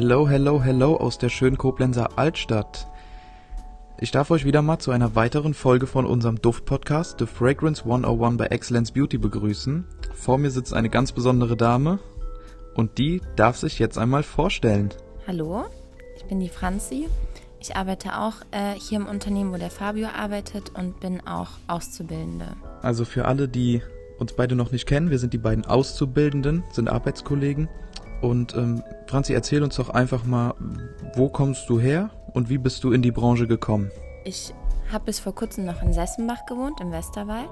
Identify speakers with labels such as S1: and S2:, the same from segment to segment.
S1: Hello, hello, hello aus der schönen Koblenzer Altstadt. Ich darf euch wieder mal zu einer weiteren Folge von unserem Duft-Podcast The Fragrance 101 bei Excellence Beauty begrüßen. Vor mir sitzt eine ganz besondere Dame und die darf sich jetzt einmal vorstellen.
S2: Hallo, ich bin die Franzi. Ich arbeite auch äh, hier im Unternehmen, wo der Fabio arbeitet und bin auch Auszubildende.
S1: Also für alle, die uns beide noch nicht kennen, wir sind die beiden Auszubildenden, sind Arbeitskollegen. Und ähm, Franzi, erzähl uns doch einfach mal, wo kommst du her und wie bist du in die Branche gekommen?
S2: Ich habe bis vor kurzem noch in Sessenbach gewohnt, im Westerwald.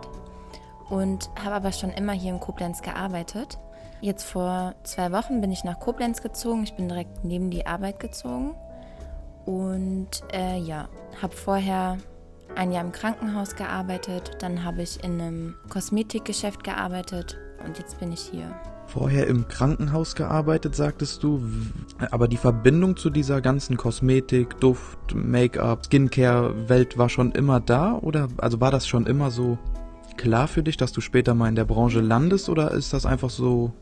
S2: Und habe aber schon immer hier in Koblenz gearbeitet. Jetzt vor zwei Wochen bin ich nach Koblenz gezogen. Ich bin direkt neben die Arbeit gezogen. Und äh, ja, habe vorher ein Jahr im Krankenhaus gearbeitet. Dann habe ich in einem Kosmetikgeschäft gearbeitet. Und jetzt bin ich hier
S1: vorher im Krankenhaus gearbeitet, sagtest du. Aber die Verbindung zu dieser ganzen Kosmetik, Duft, Make-up, Skincare-Welt war schon immer da? Oder also war das schon immer so klar für dich, dass du später mal in der Branche landest? Oder ist das einfach so,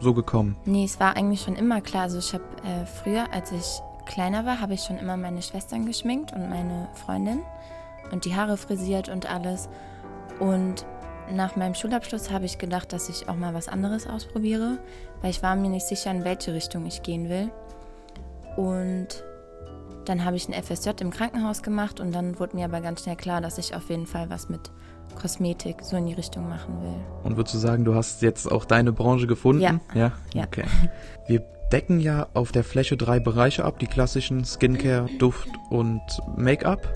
S1: so gekommen?
S2: Nee, es war eigentlich schon immer klar. Also ich habe äh, früher, als ich kleiner war, habe ich schon immer meine Schwestern geschminkt und meine Freundin und die Haare frisiert und alles. Und nach meinem Schulabschluss habe ich gedacht, dass ich auch mal was anderes ausprobiere, weil ich war mir nicht sicher, in welche Richtung ich gehen will. Und dann habe ich ein FSJ im Krankenhaus gemacht und dann wurde mir aber ganz schnell klar, dass ich auf jeden Fall was mit Kosmetik so in die Richtung machen will.
S1: Und würdest du sagen, du hast jetzt auch deine Branche gefunden?
S2: Ja.
S1: Ja? ja. Okay. Wir decken ja auf der Fläche drei Bereiche ab, die klassischen Skincare, Duft und Make-up.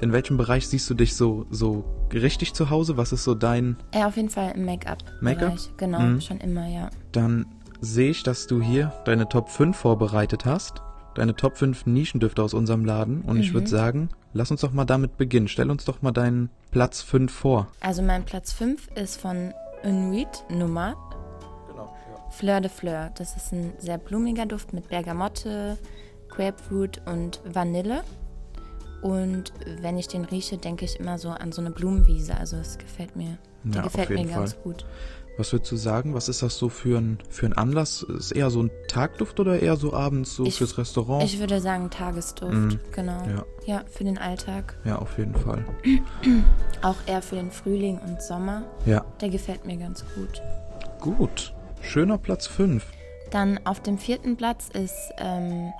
S1: In welchem Bereich siehst du dich so, so richtig zu Hause? Was ist so dein.
S2: Ja, auf jeden Fall im Make-up.
S1: Make-up?
S2: Genau, mhm. schon immer, ja.
S1: Dann sehe ich, dass du hier deine Top 5 vorbereitet hast. Deine Top 5 Nischendüfte aus unserem Laden. Und mhm. ich würde sagen, lass uns doch mal damit beginnen. Stell uns doch mal deinen Platz 5 vor.
S2: Also mein Platz 5 ist von Unread Nummer. Genau, ja. Fleur de Fleur. Das ist ein sehr blumiger Duft mit Bergamotte, Grapefruit und Vanille. Und wenn ich den rieche, denke ich immer so an so eine Blumenwiese. Also es gefällt mir. Der ja, gefällt mir ganz Fall. gut.
S1: Was würdest du sagen? Was ist das so für ein, für ein Anlass? Ist eher so ein Tagduft oder eher so abends so ich, fürs Restaurant?
S2: Ich würde sagen Tagesduft, mm, genau. Ja. ja, für den Alltag.
S1: Ja, auf jeden Fall.
S2: Auch eher für den Frühling und Sommer.
S1: Ja.
S2: Der gefällt mir ganz gut.
S1: Gut. Schöner Platz 5.
S2: Dann auf dem vierten Platz ist ähm,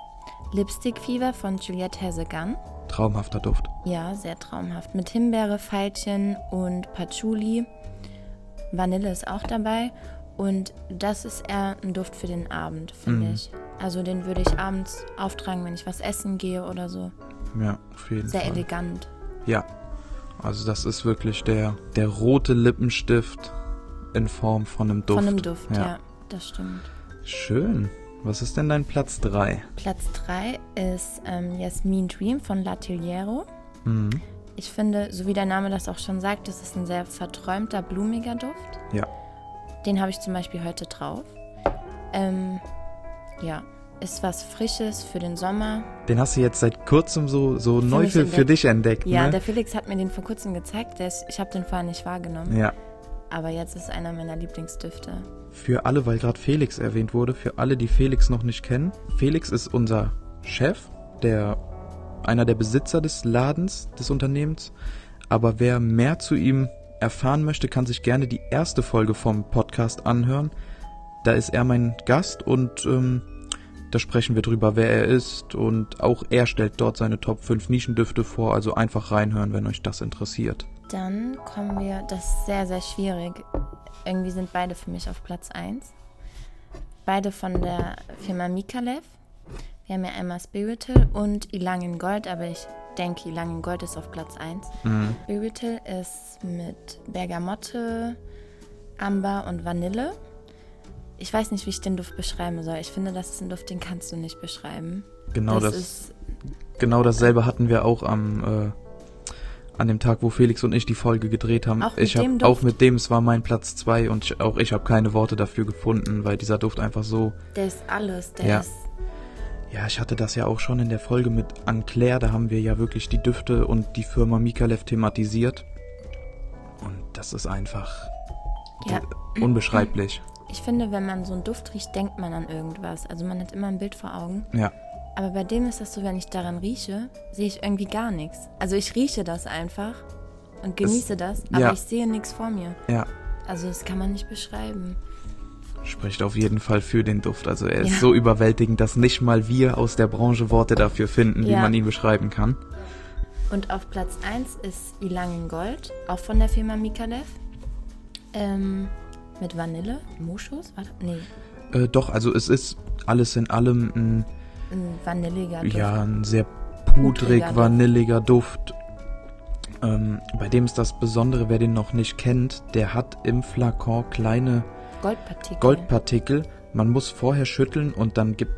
S2: Lipstick Fever von Juliette Hazegan.
S1: Traumhafter Duft.
S2: Ja, sehr traumhaft. Mit Himbeere, Veilchen und Patchouli. Vanille ist auch dabei. Und das ist eher ein Duft für den Abend, finde mm. ich. Also den würde ich abends auftragen, wenn ich was essen gehe oder so.
S1: Ja, auf jeden
S2: Sehr
S1: Fall.
S2: Sehr elegant.
S1: Ja. Also das ist wirklich der, der rote Lippenstift in Form von einem Duft.
S2: Von einem Duft, ja, ja das stimmt.
S1: Schön. Was ist denn dein Platz 3?
S2: Platz 3 ist ähm, Jasmin Dream von Latiliero. Mhm. Ich finde, so wie der Name das auch schon sagt, das ist ein sehr verträumter, blumiger Duft.
S1: Ja.
S2: Den habe ich zum Beispiel heute drauf. Ähm, ja, ist was Frisches für den Sommer.
S1: Den hast du jetzt seit kurzem so, so neu für, für, dich entdeckt.
S2: Ja,
S1: ne?
S2: der Felix hat mir den vor kurzem gezeigt. Ist, ich habe den vorher nicht wahrgenommen.
S1: Ja.
S2: Aber jetzt ist einer meiner Lieblingsdüfte
S1: für alle, weil gerade Felix erwähnt wurde, für alle, die Felix noch nicht kennen. Felix ist unser Chef, der einer der Besitzer des Ladens, des Unternehmens. Aber wer mehr zu ihm erfahren möchte, kann sich gerne die erste Folge vom Podcast anhören. Da ist er mein Gast und ähm, da sprechen wir drüber, wer er ist und auch er stellt dort seine Top 5 Nischendüfte vor, also einfach reinhören, wenn euch das interessiert.
S2: Dann kommen wir, das ist sehr, sehr schwierig. Irgendwie sind beide für mich auf Platz 1. Beide von der Firma Mikalev. Wir haben ja einmal Spirital und Ilang in Gold, aber ich denke, Ilang in Gold ist auf Platz 1. Mhm. Spirital ist mit Bergamotte, Amber und Vanille. Ich weiß nicht, wie ich den Duft beschreiben soll. Ich finde, das ist ein Duft, den kannst du nicht beschreiben.
S1: Genau das, das genau dasselbe hatten wir auch am äh, an dem Tag, wo Felix und ich die Folge gedreht haben.
S2: Auch mit
S1: ich habe auch mit dem, es war mein Platz zwei und ich, auch ich habe keine Worte dafür gefunden, weil dieser Duft einfach so.
S2: Der ist alles, der
S1: ja.
S2: ist.
S1: Ja, ich hatte das ja auch schon in der Folge mit Anclair, da haben wir ja wirklich die Düfte und die Firma Mikalev thematisiert. Und das ist einfach
S2: ja.
S1: unbeschreiblich.
S2: ich finde, wenn man so einen Duft riecht, denkt man an irgendwas. Also man hat immer ein Bild vor Augen.
S1: Ja.
S2: Aber bei dem ist das so, wenn ich daran rieche, sehe ich irgendwie gar nichts. Also ich rieche das einfach und genieße das, aber
S1: ja.
S2: ich sehe nichts vor mir.
S1: Ja.
S2: Also das kann man nicht beschreiben.
S1: Spricht auf jeden Fall für den Duft. Also er ist
S2: Ja.
S1: so überwältigend, dass nicht mal wir aus der Branche Worte dafür finden, wie
S2: Ja.
S1: man ihn beschreiben kann.
S2: Und auf Platz 1 ist Ilang in Gold, auch von der Firma Mikalev. Ähm, mit Vanille, Moschus? Warte, nee,
S1: Äh, doch, also es ist alles in allem ein,
S2: ein vanilliger Duft.
S1: ja, ein sehr pudrig, vanilliger Duft. Ähm, bei dem ist das Besondere, wer den noch nicht kennt, der hat im Flakon kleine
S2: Goldpartikel.
S1: Goldpartikel. Man muss vorher schütteln und dann gibt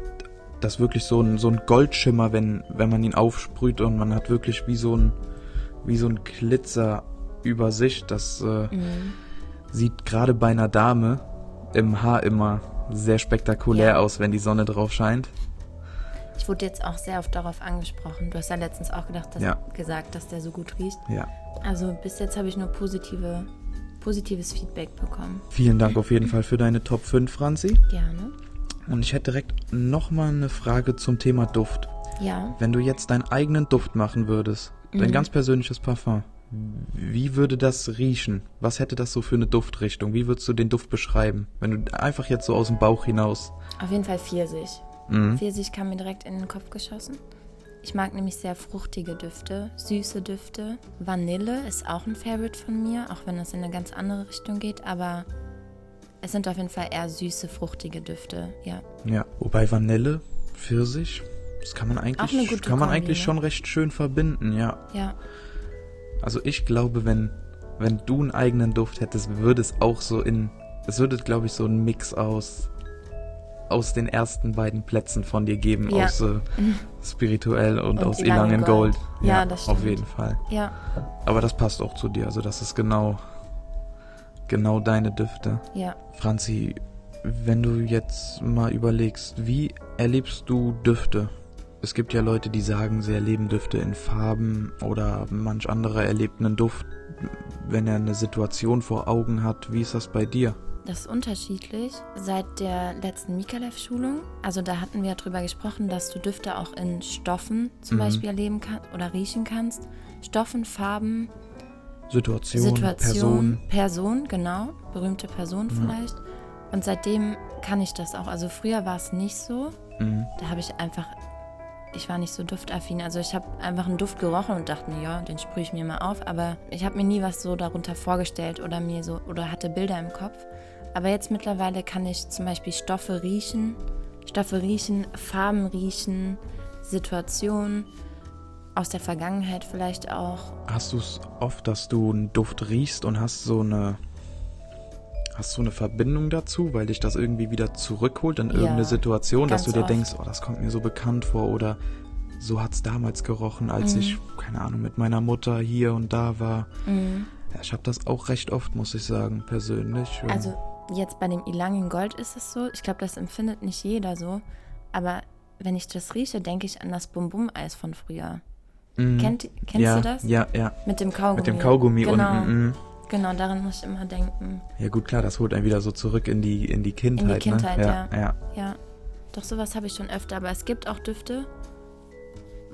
S1: das wirklich so ein, so ein Goldschimmer, wenn, wenn man ihn aufsprüht und man hat wirklich wie so ein, wie so ein Glitzer über sich. Das äh,
S2: Mhm.
S1: sieht gerade bei einer Dame im Haar immer sehr spektakulär
S2: Ja.
S1: aus, wenn die Sonne drauf scheint.
S2: Ich wurde jetzt auch sehr oft darauf angesprochen. Du hast ja letztens auch gedacht, dass,
S1: Ja.
S2: gesagt, dass der so gut riecht.
S1: Ja.
S2: Also bis jetzt habe ich nur positive, positives Feedback bekommen.
S1: Vielen Dank auf jeden Fall für deine Top 5, Franzi.
S2: Gerne.
S1: Und ich hätte direkt nochmal eine Frage zum Thema Duft.
S2: Ja.
S1: Wenn du jetzt deinen eigenen Duft machen würdest, dein
S2: Mhm.
S1: ganz persönliches Parfum, wie würde das riechen? Was hätte das so für eine Duftrichtung? Wie würdest du den Duft beschreiben? Wenn du einfach jetzt so aus dem Bauch hinaus.
S2: Auf jeden Fall Pfirsich.
S1: Mhm.
S2: Pfirsich kam mir direkt in den Kopf geschossen. Ich mag nämlich sehr fruchtige Düfte, süße Düfte. Vanille ist auch ein Favorite von mir, auch wenn das in eine ganz andere Richtung geht, aber es sind auf jeden Fall eher süße, fruchtige Düfte, ja.
S1: Ja. Wobei Vanille, Pfirsich, das kann man eigentlich, kann man
S2: Kombi,
S1: eigentlich
S2: ne?
S1: schon recht schön verbinden, ja.
S2: Ja,
S1: Also ich glaube, wenn, wenn du einen eigenen Duft hättest, würde es auch so in, es würde, glaube ich, so ein Mix aus, aus den ersten beiden Plätzen von dir geben,
S2: Ja.
S1: aus äh, spirituell und,
S2: Und
S1: aus in Gold.
S2: Gold. Ja, das
S1: Auf
S2: stimmt.
S1: jeden Fall.
S2: ja,
S1: Aber das passt auch zu dir, also das ist genau, genau deine Düfte.
S2: ja.
S1: Franzi, wenn du jetzt mal überlegst, wie erlebst du Düfte? Es gibt ja Leute, die sagen, sie erleben Düfte in Farben oder manch anderer erlebt einen Duft, wenn er eine Situation vor Augen hat. Wie ist das bei dir?
S2: Das ist unterschiedlich. Seit der letzten Mikalev-Schulung, also da hatten wir ja drüber gesprochen, dass du Düfte auch in Stoffen zum
S1: Mhm.
S2: Beispiel erleben kannst oder riechen kannst. Stoffen, Farben,
S1: Situation,
S2: Situation,
S1: Person.
S2: Person, genau, berühmte Person vielleicht. Und seitdem kann ich das auch. Also früher war es nicht so.
S1: Mhm.
S2: Da habe ich einfach, ich war nicht so duftaffin. Also ich habe einfach einen Duft gerochen und dachte ja, den sprühe ich mir mal auf. Aber ich habe mir nie was so darunter vorgestellt oder mir so oder hatte Bilder im Kopf. Aber jetzt mittlerweile kann ich zum Beispiel Stoffe riechen, Stoffe riechen, Farben riechen, Situationen aus der Vergangenheit vielleicht auch.
S1: Hast du es oft, dass du einen Duft riechst und hast so eine hast so eine Verbindung dazu, weil dich das irgendwie wieder zurückholt in
S2: Ja,
S1: irgendeine Situation, dass du dir
S2: oft.
S1: denkst, oh, das kommt mir so bekannt vor oder so hat's damals gerochen, als
S2: Mhm.
S1: ich keine Ahnung mit meiner Mutter hier und da war.
S2: Mhm.
S1: Ja, ich habe das auch recht oft, muss ich sagen, persönlich.
S2: Also jetzt bei dem Ilang in Gold ist es so, ich glaube, das empfindet nicht jeder so, aber wenn ich das rieche, denke ich an das Bum-Bum-Eis von früher.
S1: Mhm.
S2: Kennt, kennst
S1: ja,
S2: du das?
S1: Ja, ja.
S2: Mit dem Kaugummi.
S1: Mit dem Kaugummi
S2: genau,
S1: unten. mhm.
S2: Genau, daran muss ich immer denken.
S1: Ja gut, klar, das holt einen wieder so zurück in die in die Kindheit.
S2: Kindheit,
S1: ne?
S2: ja.
S1: ja. ja.
S2: Ja, doch sowas habe ich schon öfter, aber es gibt auch Düfte,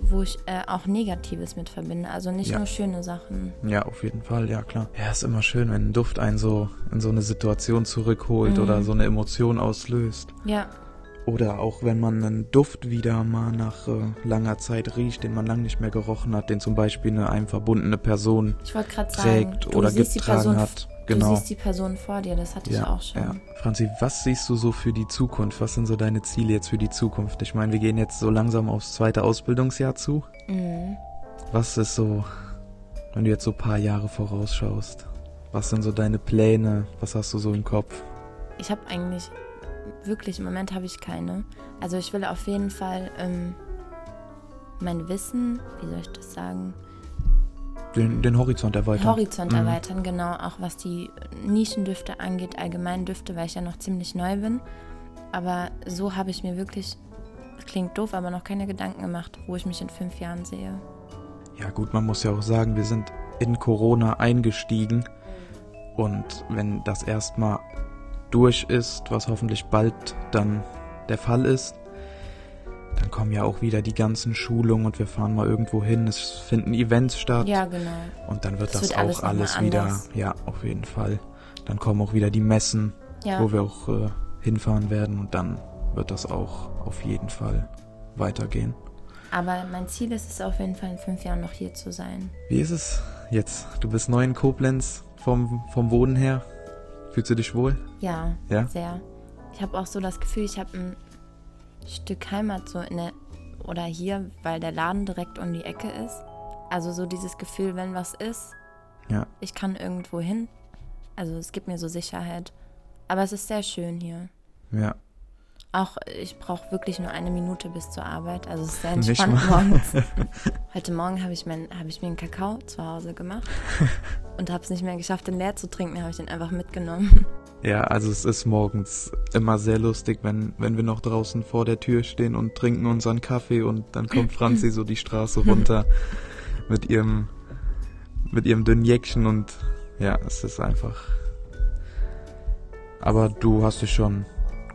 S2: wo ich äh, auch Negatives mit verbinde. Also nicht
S1: Ja.
S2: nur schöne Sachen.
S1: Ja, auf jeden Fall, ja klar. Ja, ist immer schön, wenn ein Duft einen so in so eine Situation zurückholt
S2: Mhm.
S1: oder so eine Emotion auslöst.
S2: Ja,
S1: Oder auch wenn man einen Duft wieder mal nach äh, langer Zeit riecht, den man lang nicht mehr gerochen hat, den zum Beispiel eine einem verbundene Person
S2: ich sagen,
S1: trägt
S2: du
S1: oder getragen
S2: Person,
S1: hat.
S2: Du
S1: Genau.
S2: siehst die Person vor dir, das hatte ich
S1: ja,
S2: auch schon.
S1: ja. Franzi, was siehst du so für die Zukunft? Was sind so deine Ziele jetzt für die Zukunft? Ich meine, wir gehen jetzt so langsam aufs zweite Ausbildungsjahr zu.
S2: Mhm.
S1: Was ist so, wenn du jetzt so ein paar Jahre vorausschaust? Was sind so deine Pläne? Was hast du so im Kopf?
S2: Ich habe eigentlich, wirklich im Moment habe ich keine. Also ich will auf jeden Fall ähm, mein Wissen, wie soll ich das sagen,
S1: Den, den Horizont erweitern.
S2: Horizont
S1: Mhm.
S2: erweitern, genau, auch was die Nischendüfte angeht, allgemein Düfte, weil ich ja noch ziemlich neu bin. Aber so habe ich mir wirklich, klingt doof, aber noch keine Gedanken gemacht, wo ich mich in fünf Jahren sehe.
S1: Ja gut, man muss ja auch sagen, wir sind in Corona eingestiegen und wenn das erstmal durch ist, was hoffentlich bald dann der Fall ist, dann kommen ja auch wieder die ganzen Schulungen und wir fahren mal irgendwo hin. Es finden Events statt.
S2: Ja, genau.
S1: Und dann wird
S2: Das
S1: das,
S2: wird alles
S1: auch
S2: mal
S1: alles wieder, ja, auf jeden Fall. Dann kommen auch wieder die Messen,
S2: Ja.
S1: wo wir auch äh, hinfahren werden und dann wird das auch auf jeden Fall weitergehen.
S2: Aber mein Ziel ist es auf jeden Fall in fünf Jahren noch hier zu sein.
S1: Wie ist es jetzt? Du bist neu in Koblenz vom, vom Wohnen her. Fühlst du dich wohl?
S2: Ja,
S1: Ja?
S2: sehr. Ich habe auch so das Gefühl, ich habe ein Stück Heimat so in der oder hier, weil der Laden direkt um die Ecke ist. Also so dieses Gefühl, wenn was ist,
S1: Ja.
S2: ich kann irgendwo hin. Also es gibt mir so Sicherheit. Aber es ist sehr schön hier.
S1: Ja.
S2: Auch ich brauche wirklich nur eine Minute bis zur Arbeit. Also es ist sehr entspannt morgens. Heute Morgen habe ich, mein, hab ich mir einen Kakao zu Hause gemacht und habe es nicht mehr geschafft, den leer zu trinken. habe ich den einfach mitgenommen.
S1: Ja, also es ist morgens immer sehr lustig, wenn, wenn wir noch draußen vor der Tür stehen und trinken unseren Kaffee und dann kommt Franzi so die Straße runter mit ihrem, mit ihrem dünnen Jäckchen und ja, es ist einfach. Aber du hast dich schon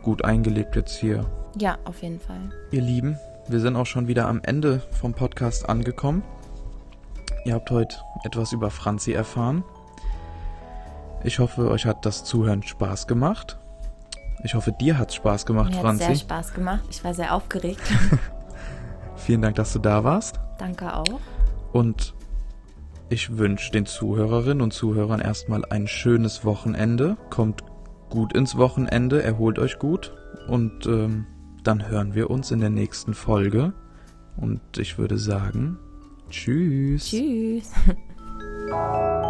S1: gut eingelebt jetzt hier.
S2: Ja, auf jeden Fall.
S1: Ihr Lieben, wir sind auch schon wieder am Ende vom Podcast angekommen. Ihr habt heute etwas über Franzi erfahren. Ich hoffe, euch hat das Zuhören Spaß gemacht. Ich hoffe, dir hat's Spaß gemacht,
S2: Mir hat es sehr
S1: Franzi.
S2: Spaß gemacht. Ich war sehr aufgeregt.
S1: Vielen Dank, dass du da warst.
S2: Danke auch.
S1: Und ich wünsche den Zuhörerinnen und Zuhörern erstmal ein schönes Wochenende. Kommt gut ins Wochenende, erholt euch gut und ähm, dann hören wir uns in der nächsten Folge. Und ich würde sagen, tschüss.
S2: Tschüss.